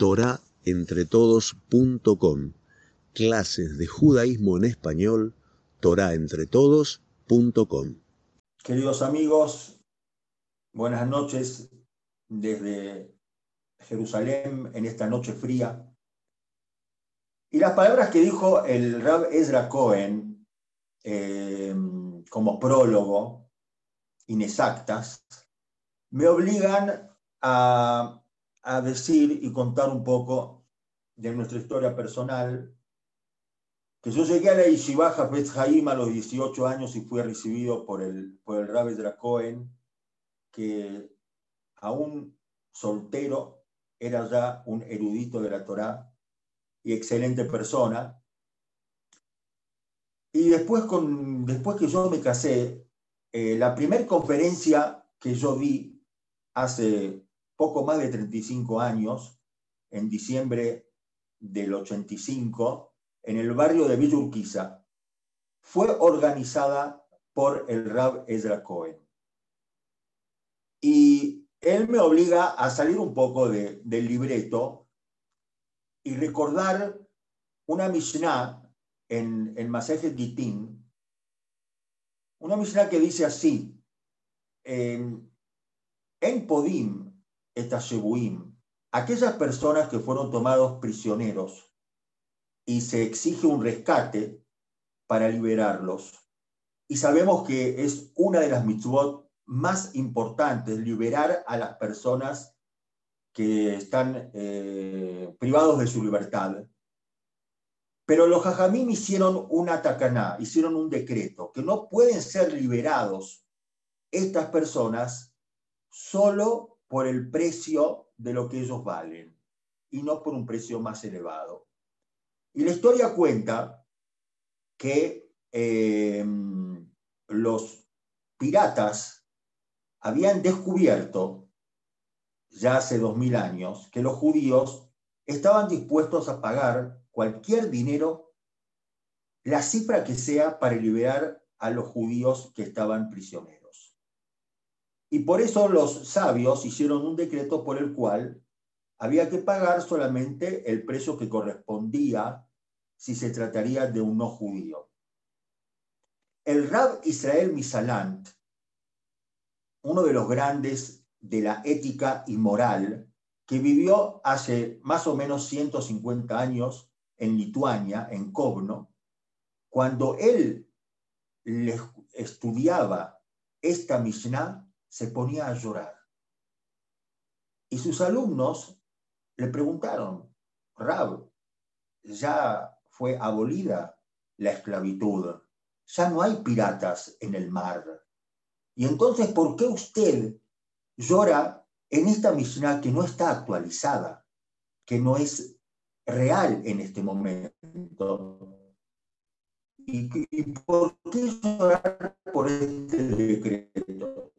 torahentretodos.com. Clases de judaísmo en español, torahentretodos.com. Queridos amigos, buenas noches desde Jerusalén en esta noche fría. Y las palabras que dijo el Rab Ezra Cohen eh, como prólogo, inexactas, me obligan a, a decir y contar un poco de nuestra historia personal, que yo llegué a la Yeshiva Hafez Haim a los 18 años y fui recibido por el, por el Rabbi Dracoen, que aún soltero era ya un erudito de la Torá y excelente persona. Y después, con, después que yo me casé, eh, la primera conferencia que yo vi hace poco más de 35 años, en diciembre del 85, en el barrio de Villa Urquiza, fue organizada por el Rab Ezra Cohen. Y él me obliga a salir un poco de, del libreto y recordar una Mishnah en el Masejet Gitín, una Mishnah que dice así, en, en Podim, Shebuim, aquellas personas que fueron tomados prisioneros y se exige un rescate para liberarlos. Y sabemos que es una de las mitzvot más importantes, liberar a las personas que están eh, privados de su libertad. Pero los jajamim hicieron una tacaná, hicieron un decreto, que no pueden ser liberados estas personas solo por el precio de lo que ellos valen y no por un precio más elevado. Y la historia cuenta que eh, los piratas habían descubierto ya hace dos mil años que los judíos estaban dispuestos a pagar cualquier dinero, la cifra que sea, para liberar a los judíos que estaban prisioneros. Y por eso los sabios hicieron un decreto por el cual había que pagar solamente el precio que correspondía si se trataría de un no judío. El Rab Israel Misalant, uno de los grandes de la ética y moral, que vivió hace más o menos 150 años en Lituania, en Kovno, cuando él estudiaba esta Mishnah, se ponía a llorar. Y sus alumnos le preguntaron, Rab, ya fue abolida la esclavitud, ya no hay piratas en el mar. Y entonces, ¿por qué usted llora en esta Mishnah que no está actualizada, que no es real en este momento? ¿Y, y por qué llorar por este decreto?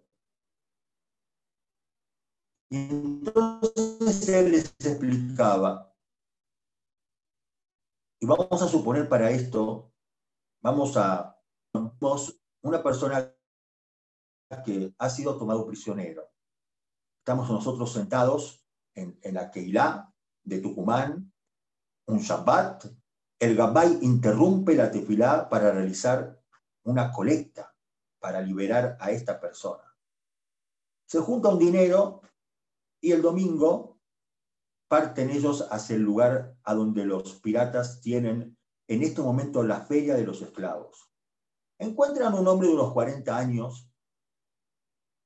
Entonces él les explicaba, y vamos a suponer para esto, vamos a, una persona que ha sido tomado prisionero. Estamos nosotros sentados en, en la Keilah de Tucumán, un Shabbat, el Gabay interrumpe la tefilá para realizar una colecta para liberar a esta persona. Se junta un dinero y el domingo parten ellos hacia el lugar a donde los piratas tienen en este momento la feria de los esclavos. Encuentran un hombre de unos 40 años,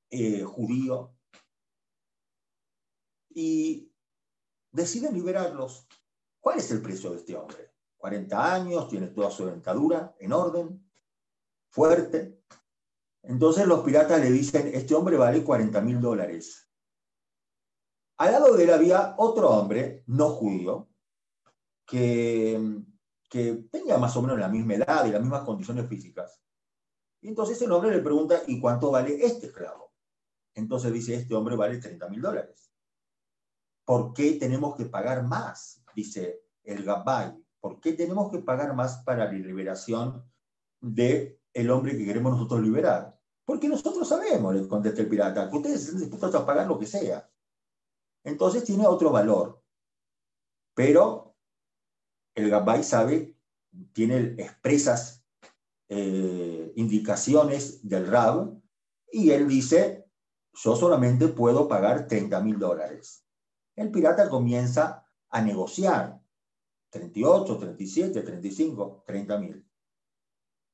eh, judío, y deciden liberarlos. ¿Cuál es el precio de este hombre? 40 años, tiene toda su dentadura en orden, fuerte. Entonces los piratas le dicen, este hombre vale 40 mil dólares. Al lado de él había otro hombre, no judío, que, que tenía más o menos la misma edad y las mismas condiciones físicas. Y entonces el hombre le pregunta, ¿y cuánto vale este esclavo? Entonces dice, este hombre vale 30 mil dólares. ¿Por qué tenemos que pagar más? Dice el Gabay. ¿Por qué tenemos que pagar más para la liberación del el hombre que queremos nosotros liberar? Porque nosotros sabemos, le contesta el pirata, que ustedes están dispuestos a pagar lo que sea entonces tiene otro valor. Pero el Gabay sabe, tiene expresas eh, indicaciones del Rab y él dice, yo solamente puedo pagar 30 mil dólares. El pirata comienza a negociar 38, 37, 35, 30 mil.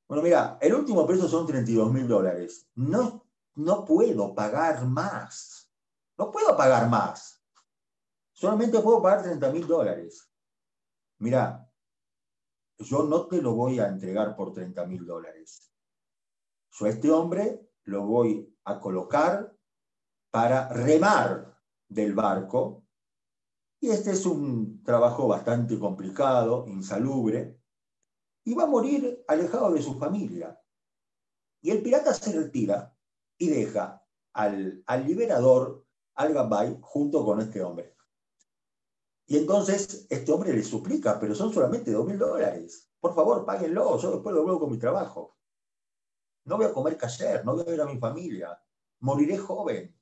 Bueno, mira, el último precio son 32 mil dólares. No, no puedo pagar más. No puedo pagar más. Solamente puedo pagar 30 mil dólares. Mira, yo no te lo voy a entregar por 30 mil dólares. Yo a este hombre lo voy a colocar para remar del barco y este es un trabajo bastante complicado, insalubre, y va a morir alejado de su familia. Y el pirata se retira y deja al, al liberador, al Gabay, junto con este hombre. Y entonces este hombre le suplica, pero son solamente dos mil dólares. Por favor, páguenlo, yo después lo vuelvo con mi trabajo. No voy a comer cayer, no voy a ver a mi familia, moriré joven.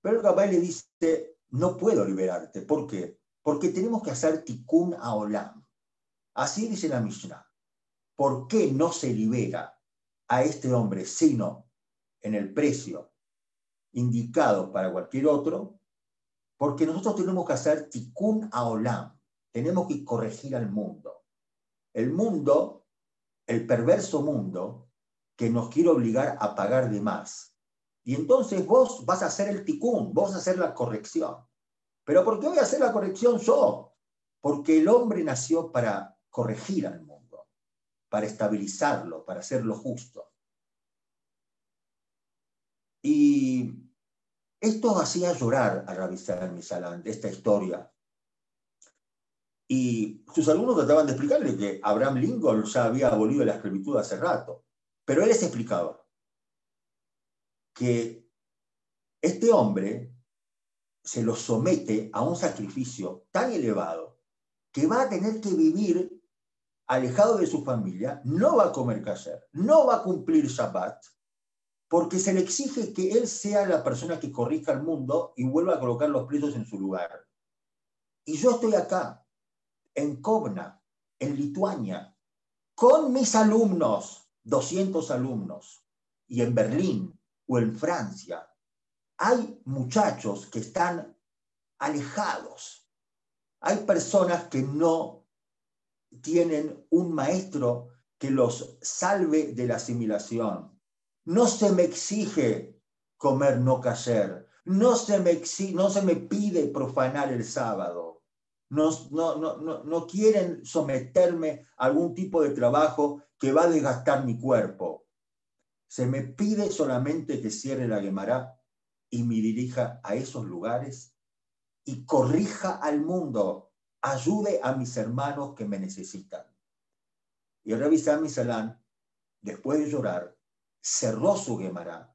Pero el Gabay le dice, no puedo liberarte. ¿Por qué? Porque tenemos que hacer tikkun a olam. Así dice la Mishnah. ¿Por qué no se libera a este hombre sino en el precio indicado para cualquier otro? Porque nosotros tenemos que hacer tikkun a olam. Tenemos que corregir al mundo. El mundo, el perverso mundo, que nos quiere obligar a pagar de más y entonces vos vas a hacer el ticún, vos a hacer la corrección. ¿Pero por qué voy a hacer la corrección yo? Porque el hombre nació para corregir al mundo, para estabilizarlo, para hacerlo justo. Y esto hacía llorar a Rabbi Misalán de esta historia. Y sus alumnos trataban de explicarle que Abraham Lincoln ya había abolido la esclavitud hace rato. Pero él les explicaba que este hombre se lo somete a un sacrificio tan elevado que va a tener que vivir alejado de su familia, no va a comer kasher, no va a cumplir Shabbat, porque se le exige que él sea la persona que corrija el mundo y vuelva a colocar los presos en su lugar. Y yo estoy acá, en Kovna, en Lituania, con mis alumnos, 200 alumnos, y en Berlín, o en Francia, hay muchachos que están alejados. Hay personas que no tienen un maestro que los salve de la asimilación. No se me exige comer no cayer. No se me, no se me pide profanar el sábado. No, no, no, no, quieren someterme a algún tipo de trabajo que va a desgastar mi cuerpo. Se me pide solamente que cierre la Gemara y me dirija a esos lugares y corrija al mundo, ayude a mis hermanos que me necesitan. Y Rabbi Sami Salán, después de llorar, cerró su Gemara,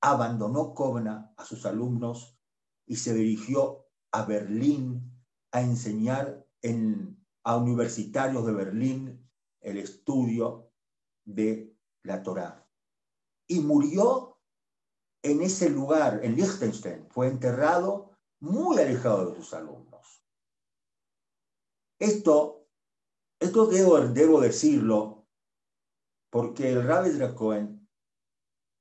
abandonó Kovna a sus alumnos y se dirigió a Berlín a enseñar en, a universitarios de Berlín el estudio de la Torá y murió en ese lugar, en Liechtenstein. Fue enterrado muy alejado de sus alumnos. Esto, esto debo, debo decirlo porque el Rabbi Dracoen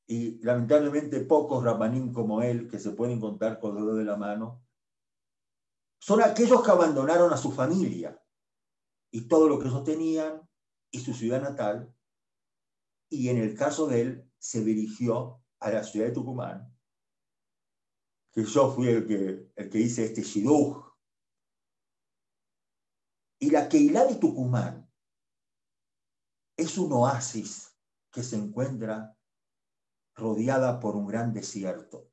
y lamentablemente pocos rabanín como él, que se pueden contar con el dedo de la mano, son aquellos que abandonaron a su familia y todo lo que ellos tenían y su ciudad natal. Y en el caso de él, se dirigió a la ciudad de Tucumán, que yo fui el que, el que hice este shidduch. Y la Keilah de Tucumán es un oasis que se encuentra rodeada por un gran desierto.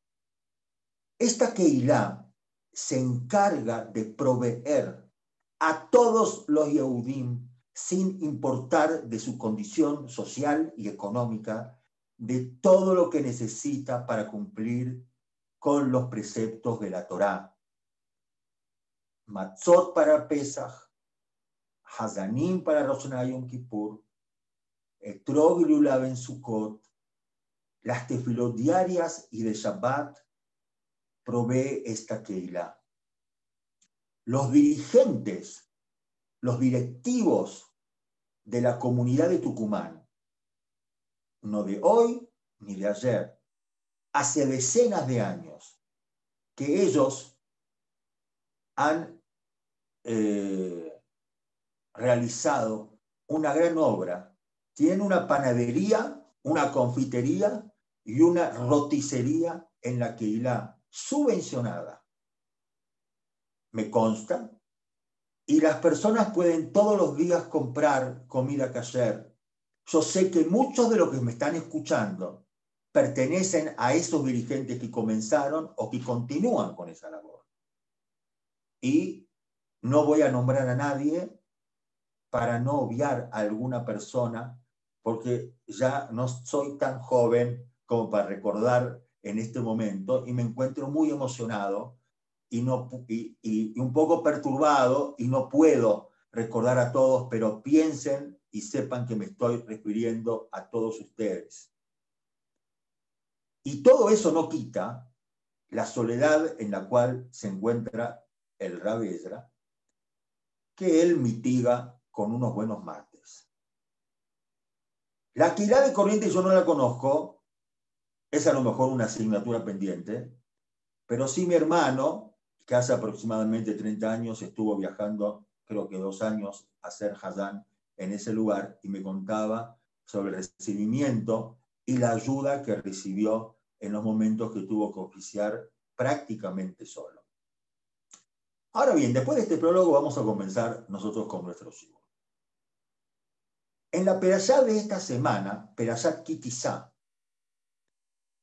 Esta Keilah se encarga de proveer a todos los Yehudim, sin importar de su condición social y económica, de todo lo que necesita para cumplir con los preceptos de la Torá. Matzot para Pesach, Hazanim para Rosh Yom Kippur, Etrog en Sukkot, las tefilot diarias y de Shabbat, provee esta Keilah. los dirigentes, los directivos de la comunidad de Tucumán, no de hoy ni de ayer, hace decenas de años, que ellos han eh, realizado una gran obra. Tienen una panadería, una confitería y una roticería en la que la subvencionada. Me consta. Y las personas pueden todos los días comprar comida casher. Yo sé que muchos de los que me están escuchando pertenecen a esos dirigentes que comenzaron o que continúan con esa labor. Y no voy a nombrar a nadie para no obviar a alguna persona, porque ya no soy tan joven como para recordar en este momento y me encuentro muy emocionado y, no, y, un poco perturbado y no puedo recordar a todos, pero piensen y sepan que me estoy refiriendo a todos ustedes. Y todo eso no quita la soledad en la cual se encuentra el Ravedra, que él mitiga con unos buenos mates. La actividad de corriente yo no la conozco, es a lo mejor una asignatura pendiente, pero sí mi hermano, que hace aproximadamente 30 años estuvo viajando, creo que dos años, a hacer Hazán en ese lugar y me contaba sobre el recibimiento y la ayuda que recibió en los momentos que tuvo que oficiar prácticamente solo. Ahora bien, después de este prólogo vamos a comenzar nosotros con nuestro siglo. En la perashá de esta semana, Perashá Kitizá,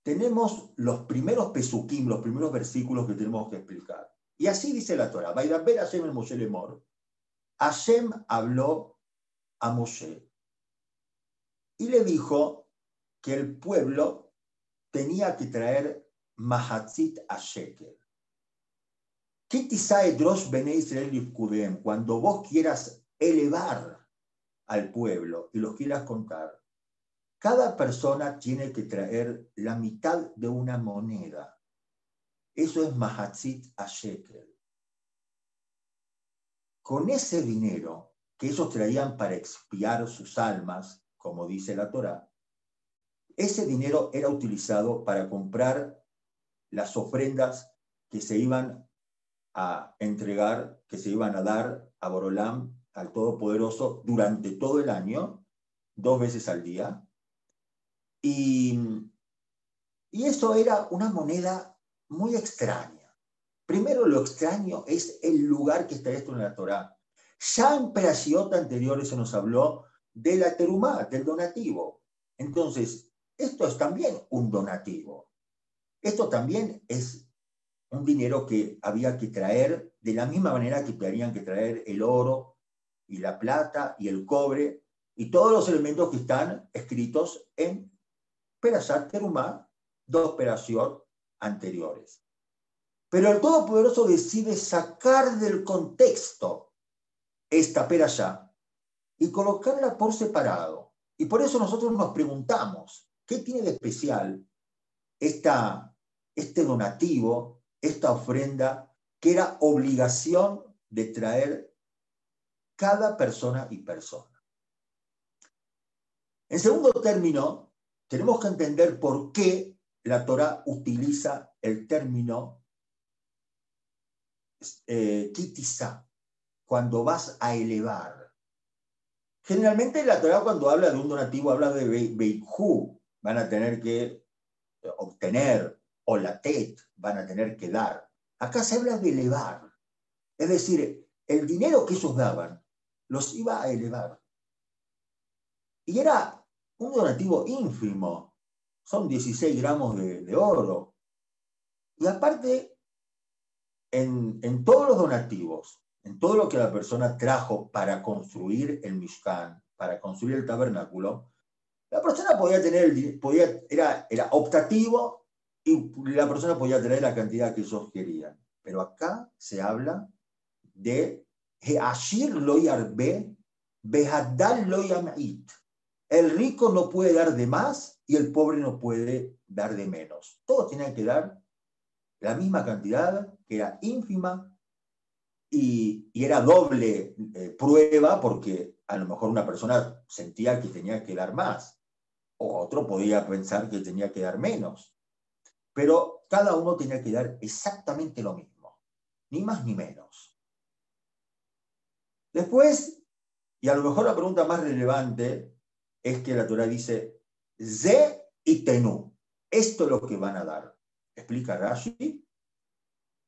tenemos los primeros pesukim, los primeros versículos que tenemos que explicar. Y así dice la Torah. ver Hashem el Moshe Lemor. Hashem habló a Moshe y le dijo que el pueblo tenía que traer Mahatzit a Sheker. Cuando vos quieras elevar al pueblo y los quieras contar, cada persona tiene que traer la mitad de una moneda. Eso es Mahatzit a Shekel. Con ese dinero que ellos traían para expiar sus almas, como dice la Torá, ese dinero era utilizado para comprar las ofrendas que se iban a entregar, que se iban a dar a Borolam, al Todopoderoso, durante todo el año, dos veces al día, y, eso era una moneda muy extraña. Primero lo extraño es el lugar que está esto en la Torá. Ya en Perashiot anteriores se nos habló de la terumá, del donativo. Entonces, esto es también un donativo. Esto también es un dinero que había que traer de la misma manera que tenían que traer el oro y la plata y el cobre y todos los elementos que están escritos en Perashat Terumá, dos Perashiot anteriores. Pero el Todopoderoso decide sacar del contexto esta Perashá y colocarla por separado. Y por eso nosotros nos preguntamos, ¿qué tiene de especial esta, este donativo, esta ofrenda, que era obligación de traer cada persona y persona? En segundo término, tenemos que entender por qué la Torah utiliza el término eh, cuando vas a elevar. Generalmente la Torah cuando habla de un donativo habla de Beikhu, van a tener que eh, obtener, o la Tet, van a tener que dar. Acá se habla de elevar. Es decir, el dinero que ellos daban los iba a elevar. Y era un donativo ínfimo, son 16 gramos de, oro. Y aparte, en, en, todos los donativos, en todo lo que la persona trajo para construir el Mishkan, para construir el tabernáculo, la persona podía tener, podía, era, era optativo y la persona podía tener la cantidad que ellos querían. Pero acá se habla de Heashir lo yarbe, Behadal lo yamit. El rico no puede dar de más y el pobre no puede dar de menos. Todos tienen que dar la misma cantidad, que era ínfima, y, era doble eh, prueba porque a lo mejor una persona sentía que tenía que dar más, o otro podía pensar que tenía que dar menos. Pero cada uno tenía que dar exactamente lo mismo, ni más ni menos. Después, y a lo mejor la pregunta más relevante es que la Torah dice, Ze y Tenú, esto es lo que van a dar. Explica Rashi,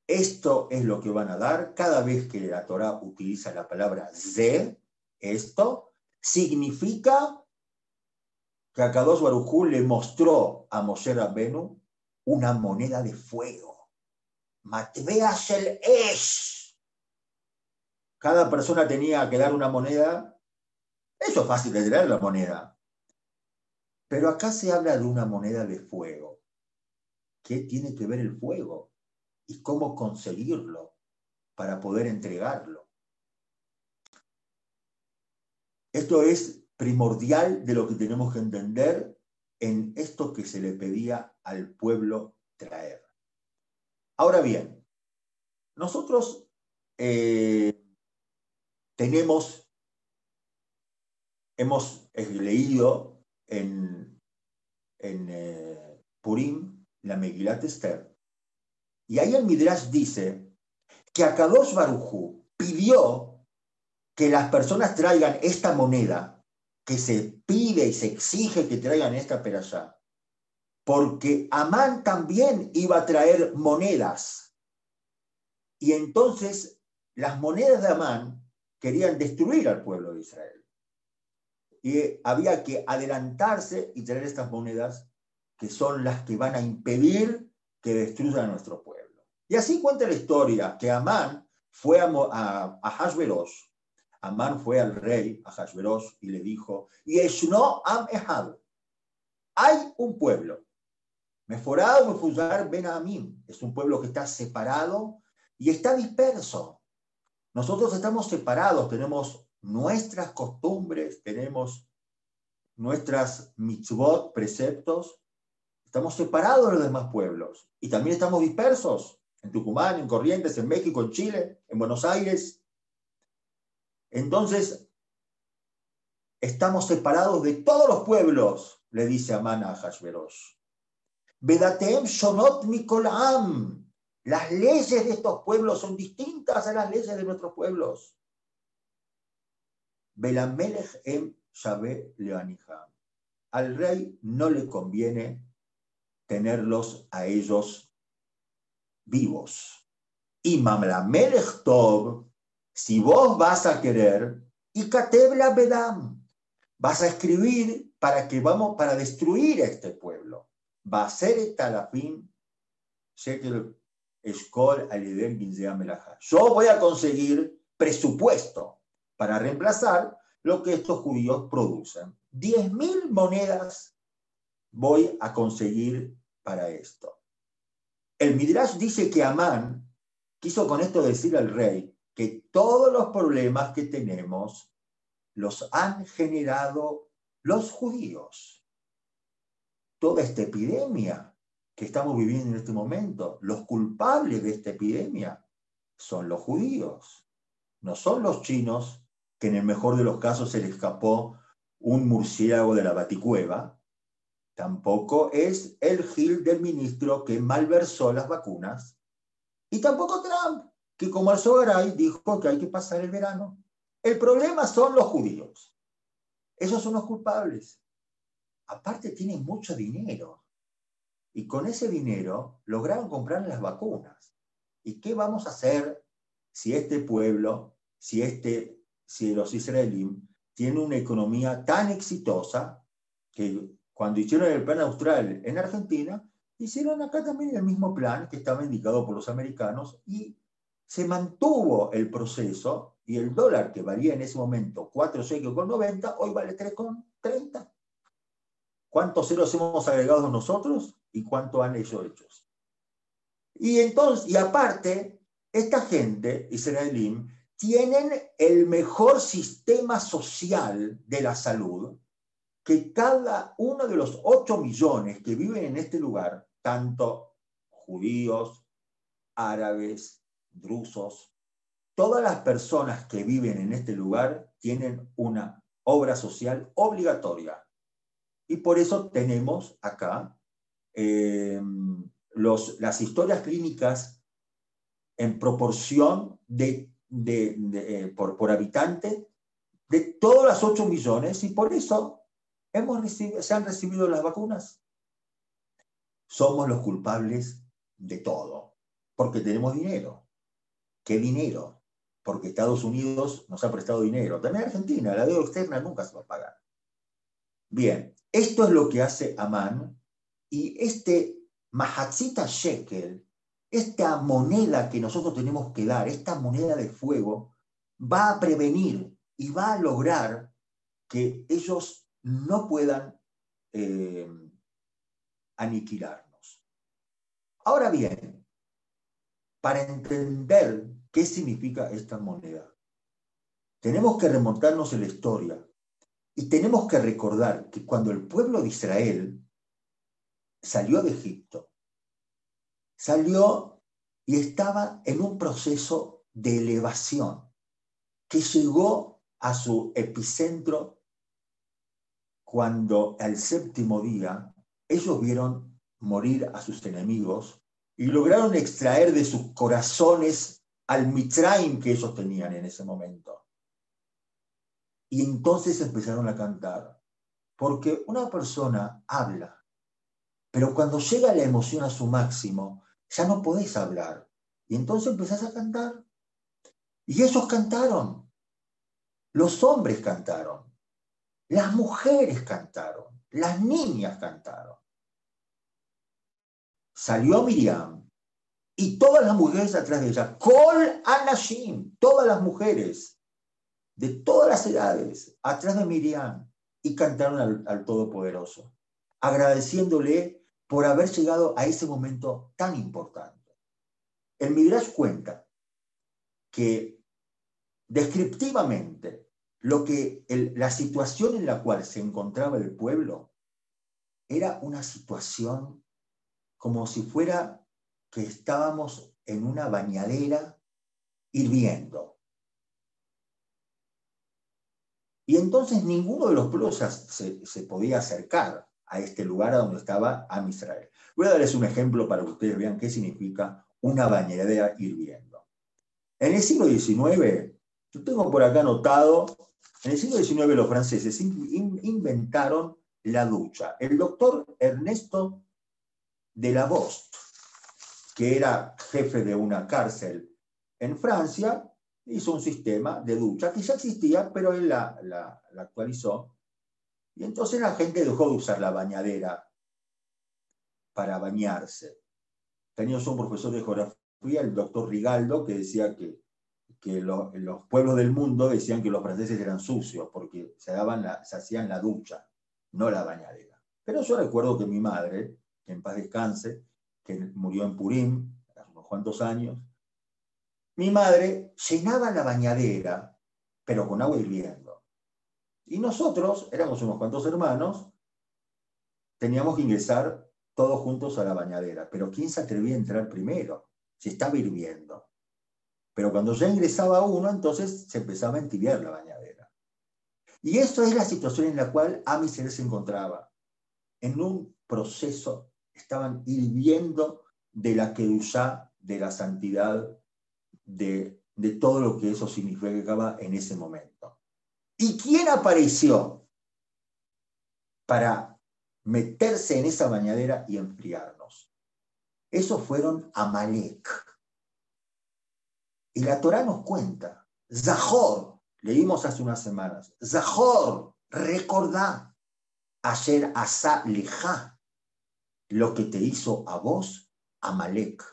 esto es lo que van a dar cada vez que la Torah utiliza la palabra Ze, esto significa que a Kadosh Baruj le mostró a Moshe Rabbenu una moneda de fuego. Matveas el Esh. Cada persona tenía que dar una moneda. Eso es fácil de traer la moneda. Pero acá se habla de una moneda de fuego. ¿Qué tiene que ver el fuego? ¿Y cómo conseguirlo para poder entregarlo? Esto es primordial de lo que tenemos que entender en esto que se le pedía al pueblo traer. Ahora bien, nosotros eh, tenemos, hemos leído en, en eh, Purim la Megilat Esther, y ahí el Midrash dice que Akadosh Barujú pidió que las personas traigan esta moneda que se pide y se exige que traigan esta perashá, porque Amán también iba a traer monedas. Y entonces las monedas de Amán querían destruir al pueblo de Israel. Y había que adelantarse y traer estas monedas que son las que van a impedir que destruyan nuestro pueblo. Y así cuenta la historia que Amán fue a, a, Amán fue al rey, a Hashverosh, y le dijo, no am ehad. Hay un pueblo. Meforado Mefuzar Ben Amim. Es un pueblo que está separado y está disperso. Nosotros estamos separados, tenemos nuestras costumbres, tenemos nuestras mitzvot, preceptos. Estamos separados de los demás pueblos. Y también estamos dispersos en Tucumán, en Corrientes, en México, en Chile, en Buenos Aires, entonces, estamos separados de todos los pueblos, le dice Amán a Hashverosh. Vedatem shonot mikolam. Las leyes de estos pueblos son distintas a las leyes de nuestros pueblos. Belamelech em shabe leaniham. Al rey no le conviene tenerlos a ellos vivos. Y Mamlamelech Tov si vos vas a querer, y Katebla Bedam, vas a escribir para que vamos, para destruir a este pueblo. Va a ser talafín, Yo voy a conseguir presupuesto para reemplazar lo que estos judíos producen. Diez mil monedas voy a conseguir para esto. El Midrash dice que Amán quiso con esto decir al rey, que todos los problemas que tenemos los han generado los judíos. Toda esta epidemia que estamos viviendo en este momento, los culpables de esta epidemia son los judíos, no son los chinos, que en el mejor de los casos se le escapó un murciélago de la baticueva, tampoco es el Gil del ministro que malversó las vacunas, y tampoco Trump, que como Sogaray dijo que hay que pasar el verano. El problema son los judíos. Esos son los culpables. Aparte tienen mucho dinero. Y con ese dinero lograron comprar las vacunas. ¿Y qué vamos a hacer si este pueblo, si, este, si los israelíes tienen una economía tan exitosa que cuando hicieron el plan austral en Argentina, hicieron acá también el mismo plan que estaba indicado por los americanos y se mantuvo el proceso y el dólar que valía en ese momento 4 con 90, hoy vale 3,30. ¿Cuántos ceros hemos agregado nosotros y cuánto han hecho hechos? Y entonces, y aparte, esta gente, israelí, tienen el mejor sistema social de la salud que cada uno de los 8 millones que viven en este lugar, tanto judíos, árabes, drusos, todas las personas que viven en este lugar tienen una obra social obligatoria. Y por eso tenemos acá eh, las historias clínicas en proporción de, eh, por, por, habitante de todas las 8 millones y por eso hemos se han recibido las vacunas. Somos los culpables de todo, porque tenemos dinero. ¿Qué dinero? Porque Estados Unidos nos ha prestado dinero. También Argentina, la deuda externa nunca se va a pagar. Bien, esto es lo que hace Amán y este Mahatzita Shekel, esta moneda que nosotros tenemos que dar, esta moneda de fuego, va a prevenir y va a lograr que ellos no puedan eh, aniquilarnos. Ahora bien, para entender qué significa esta moneda, tenemos que remontarnos en la historia y tenemos que recordar que cuando el pueblo de Israel salió de Egipto, salió y estaba en un proceso de elevación que llegó a su epicentro cuando al séptimo día ellos vieron morir a sus enemigos y lograron extraer de sus corazones al Mitraim que ellos tenían en ese momento. Y entonces empezaron a cantar, porque una persona habla pero cuando llega la emoción a su máximo, ya no podés hablar. Y entonces empezás a cantar. Y ellos cantaron. Los hombres cantaron. Las mujeres cantaron. Las niñas cantaron. Salió Miriam y todas las mujeres atrás de ella. Kol Anashim, todas las mujeres de todas las edades atrás de Miriam y cantaron al, al Todopoderoso, agradeciéndole por haber llegado a ese momento tan importante. El Midrash cuenta que descriptivamente lo que la situación en la cual se encontraba el pueblo era una situación como si fuera que estábamos en una bañadera hirviendo. Y entonces ninguno de los se, se podía acercar a este lugar a donde estaba Am Israel. Voy a darles un ejemplo para que ustedes vean qué significa una bañadera hirviendo. En el siglo XIX, yo tengo por acá anotado, en el siglo XIX los franceses inventaron la ducha. El doctor Ernesto de la Bost, que era jefe de una cárcel en Francia, hizo un sistema de ducha que ya existía, pero él la, la actualizó y entonces la gente dejó de usar la bañadera para bañarse. Teníamos un profesor de geografía, el doctor Rigaldo, que decía que, los pueblos del mundo decían que los franceses eran sucios porque se, daban se hacían la ducha, no la bañadera. Pero yo recuerdo que mi madre, que en paz descanse, que murió en Purim hace unos cuantos años, mi madre llenaba la bañadera, pero con agua hirviendo. Y nosotros, éramos unos cuantos hermanos, teníamos que ingresar todos juntos a la bañadera. Pero ¿quién se atrevía a entrar primero? Se estaba hirviendo. Pero cuando ya ingresaba uno, entonces se empezaba a entibiar la bañadera. Y esto es la situación en la cual Amisel se encontraba. En un proceso, estaban hirviendo de la Kedushá, de la santidad, de, de todo lo que eso significaba en ese momento. ¿Y quién apareció para meterse en esa bañadera y enfriarnos? Esos fueron Amalek. Y la Torah nos cuenta, Zahor, leímos hace unas semanas, Zahor, recordá, ayer asa leja, lo que te hizo a vos, Amalek.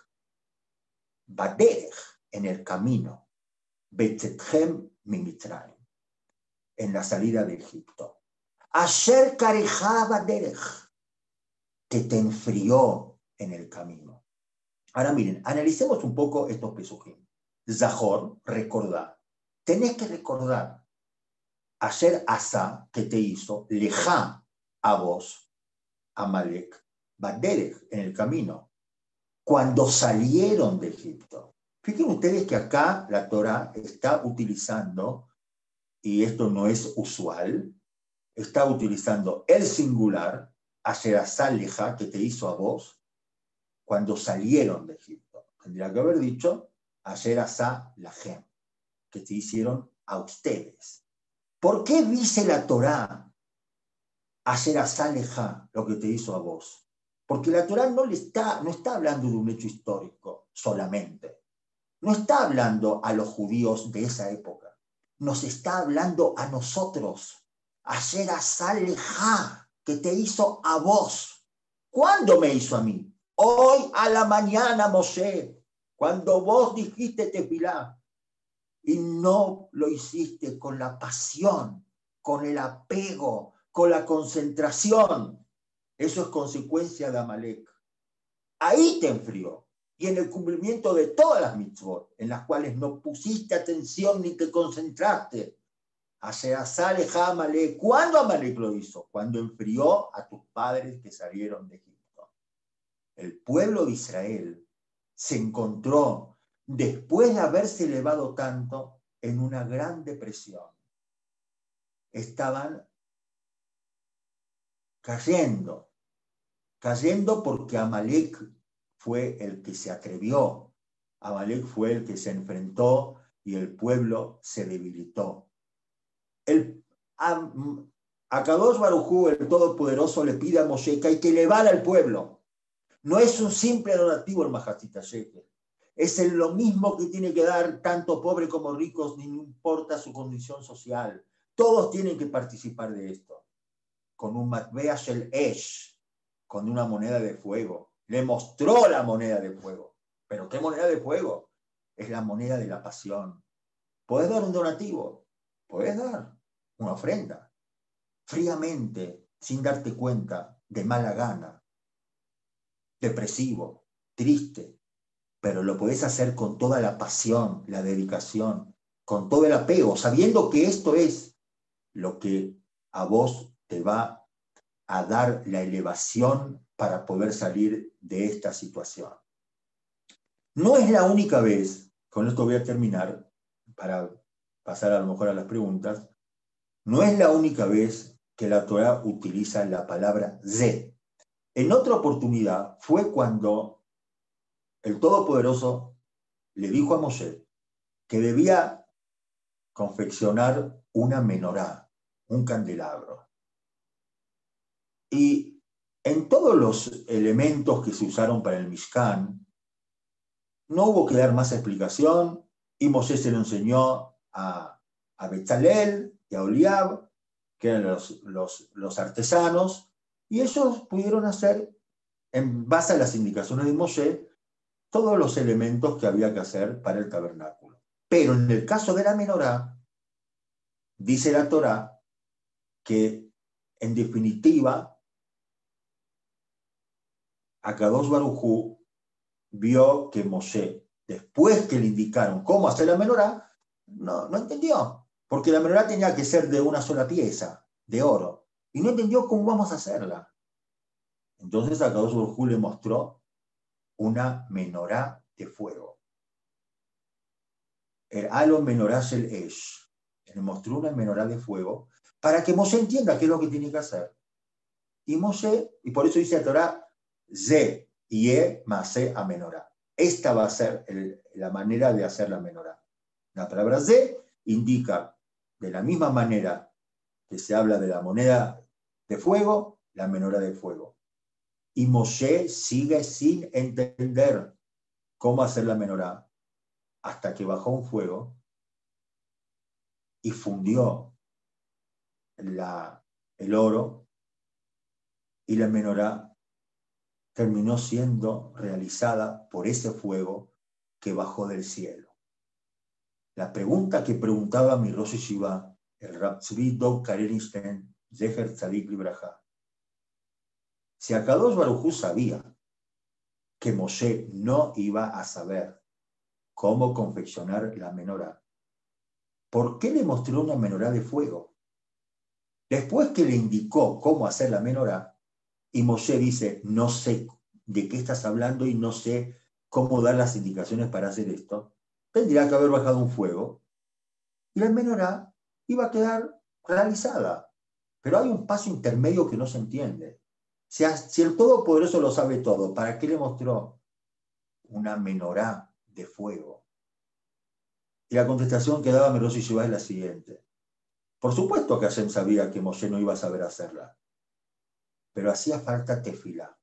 Baderech, en el camino, Betethem Mimitraim en la salida de Egipto. Asher Karejaba Derech, que te enfrió en el camino. Ahora miren, analicemos un poco estos pesujim. Zahor, recordar. Tenés que recordar. Asher Asa, que te hizo, leja a vos, Amalek, Baderech, en el camino, cuando salieron de Egipto. Fíjense ustedes que acá la Torah está utilizando, y esto no es usual, está utilizando el singular, Asherazaleja, que te hizo a vos, cuando salieron de Egipto. Tendría que haber dicho Asherazá Lahem, que te hicieron a ustedes. ¿Por qué dice la Torá Asherazá Leja, lo que te hizo a vos? Porque la Torá no, está, no está hablando de un hecho histórico solamente. No está hablando a los judíos de esa época. Nos está hablando a nosotros. Ayer Leja, que te hizo a vos. ¿Cuándo me hizo a mí? Hoy a la mañana, Moshe, cuando vos dijiste tefilá y no lo hiciste con la pasión, con el apego, con la concentración, eso es consecuencia de Amalek. Ahí te enfrió. Y en el cumplimiento de todas las mitzvot, en las cuales no pusiste atención ni te concentraste. Aleja Amalek. ¿Cuándo Amalek lo hizo? Cuando enfrió a tus padres que salieron de Egipto. El pueblo de Israel se encontró, después de haberse elevado tanto, en una gran depresión. Estaban cayendo, cayendo porque Amalek fue el que se atrevió, Amalek fue el que se enfrentó y el pueblo se debilitó. El, a, Kadosh Barujú, el Todopoderoso, le pide a Moshe que hay que elevar al pueblo. No es un simple donativo el Majatita Es lo mismo que tiene que dar tanto pobres como ricos, ni importa su condición social. Todos tienen que participar de esto. Con un Matbeash el Esh, con una moneda de fuego. Le mostró la moneda de fuego. ¿Pero qué moneda de fuego? Es la moneda de la pasión. Puedes dar un donativo, puedes dar una ofrenda, fríamente, sin darte cuenta, de mala gana, depresivo, triste, pero lo puedes hacer con toda la pasión, la dedicación, con todo el apego, sabiendo que esto es lo que a vos te va a dar la elevación para poder salir de esta situación. No es la única vez, con esto voy a terminar, para pasar a lo mejor a las preguntas, no es la única vez que la Torah utiliza la palabra ze. En otra oportunidad fue cuando el Todopoderoso le dijo a Moshe que debía confeccionar una menorá, un candelabro. Y en todos los elementos que se usaron para el Mishkan, no hubo que dar más explicación y Moisés se lo enseñó a, a Betzalel y a Oliab, que eran los, los, artesanos, y ellos pudieron hacer, en base a las indicaciones de Moshe, todos los elementos que había que hacer para el tabernáculo. Pero en el caso de la menorá, dice la Torá que en definitiva Akadosh Barujú vio que Moshe, después que le indicaron cómo hacer la menorá, no, no entendió, porque la menorá tenía que ser de una sola pieza, de oro, y no entendió cómo vamos a hacerla. Entonces Akadosh Barujú le mostró una menorá de fuego. El halo menorá el esh. Le mostró una menorá de fuego para que Moshe entienda qué es lo que tiene que hacer. Y Moshe, y por eso dice la Torah, Ze, Ye, Mase, Amenorá. Esta va a ser la manera de hacer la menorá. La palabra Ze indica, de la misma manera que se habla de la moneda de fuego, la menorá de fuego. Y Moshe sigue sin entender cómo hacer la menorá hasta que bajó un fuego y fundió la, el oro y la menorá terminó siendo realizada por ese fuego que bajó del cielo. La pregunta que preguntaba mi Rosh Shiva, el Rabzvi Dov Karenstein, Zeher Tzadik Libraja, si Akadosh Barujú sabía que Moshe no iba a saber cómo confeccionar la menorá, ¿por qué le mostró una menorá de fuego? Después que le indicó cómo hacer la menorá, y Moshe dice, no sé de qué estás hablando y no sé cómo dar las indicaciones para hacer esto. tendría que haber bajado un fuego y la menorá iba a quedar realizada. Pero hay un paso intermedio que no se entiende. Si, si el Todopoderoso lo sabe todo, ¿para qué le mostró una menorá de fuego? Y la contestación que daba Meroso y es la siguiente. Por supuesto que Hashem sabía que Moshe no iba a saber hacerla, pero hacía falta tefila.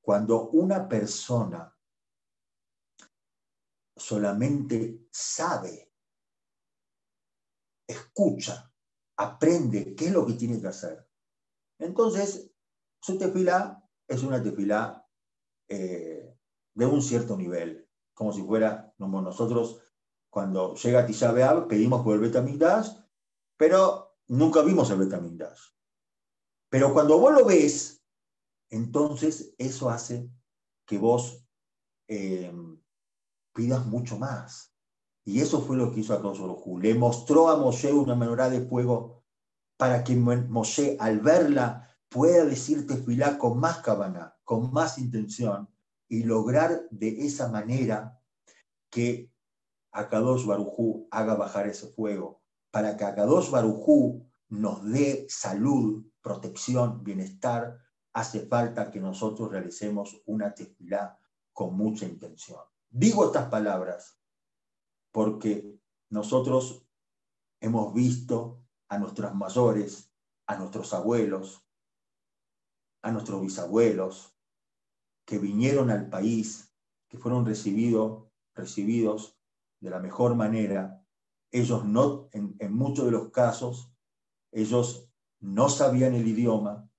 Cuando una persona solamente sabe, escucha, aprende qué es lo que tiene que hacer, entonces su tefila es una tefila eh, de un cierto nivel, como si fuera, nosotros cuando llega Tisha pedimos por el Betamigdash, pero nunca vimos el Betamigdash. Pero cuando vos lo ves, entonces eso hace que vos eh, pidas mucho más. Y eso fue lo que hizo a Baruj Le mostró a Moshe una menorá de fuego para que Moshe, al verla, pueda decir tefilá con más cabana, con más intención, y lograr de esa manera que Akadosh Barujú haga bajar ese fuego, para que Akadosh Barujú nos dé salud, protección, bienestar, hace falta que nosotros realicemos una tefilá con mucha intención. Digo estas palabras porque nosotros hemos visto a nuestros mayores, a nuestros abuelos, a nuestros bisabuelos, que vinieron al país, que fueron recibido, recibidos de la mejor manera. Ellos no, en, en muchos de los casos, ellos no sabían el idioma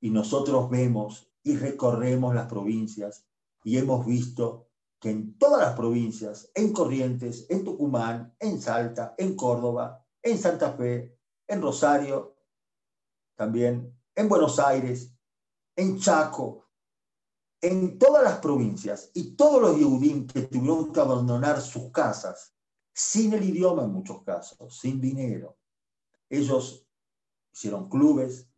y nosotros vemos y recorremos las provincias y hemos visto que en todas las provincias, en Corrientes, en Tucumán, en Salta, en Córdoba, en Santa Fe, en Rosario, también en Buenos Aires, en Chaco, en todas las provincias y todos los Yehudim que tuvieron que abandonar sus casas, sin el idioma en muchos casos, sin dinero, ellos hicieron clubes,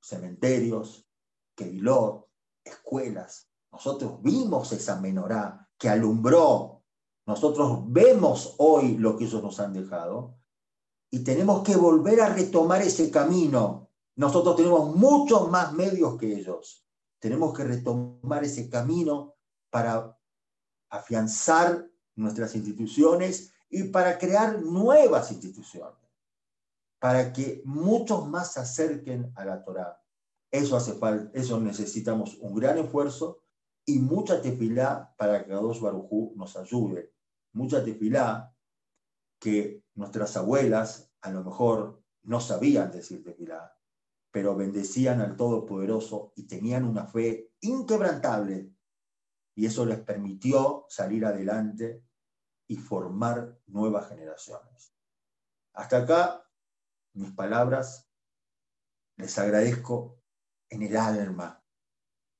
cementerios, quevilot, escuelas. Nosotros vimos esa menorá que alumbró. Nosotros vemos hoy lo que ellos nos han dejado y tenemos que volver a retomar ese camino. Nosotros tenemos muchos más medios que ellos. Tenemos que retomar ese camino para afianzar nuestras instituciones y para crear nuevas instituciones, para que muchos más se acerquen a la Torá. Eso hace falta, eso necesitamos un gran esfuerzo y mucha tefilá para que dos Barujú nos ayude. Mucha tefilá que nuestras abuelas a lo mejor no sabían decir tefilá, pero bendecían al Todopoderoso y tenían una fe inquebrantable. Y eso les permitió salir adelante y formar nuevas generaciones. Hasta acá mis palabras. Les agradezco en el alma